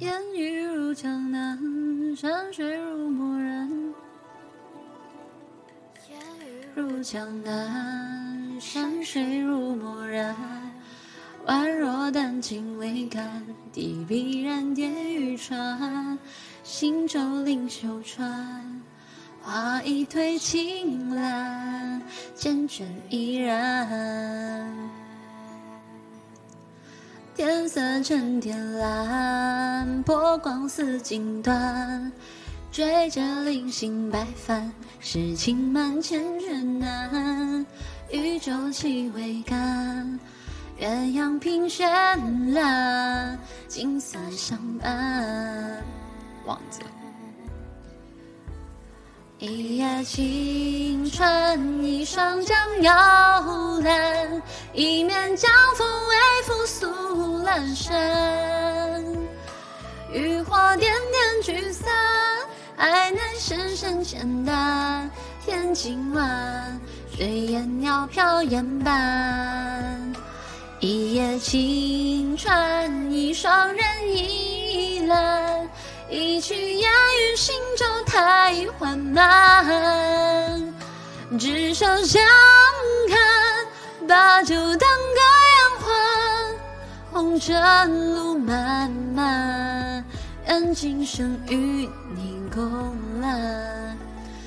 烟雨如江南，山水如墨染。烟雨如江南，山水如墨染。宛若丹青未干，提笔染蝶欲穿。行舟临秀川，花已褪青蓝，缱绻依然。天色沉天蓝，波光似锦缎。追着零星白帆，诗情满千卷难。渔舟起桅杆，鸳鸯凭绚烂，锦瑟相伴。忘记了。一叶轻船，一双桨摇篮，一面江风素阑珊。渔火点点聚散，爱难深深浅淡。天近晚，水烟袅飘烟斑。一叶轻船，一双人倚栏。一曲烟雨行舟太缓慢，执手相前路漫漫，愿今生与你共览。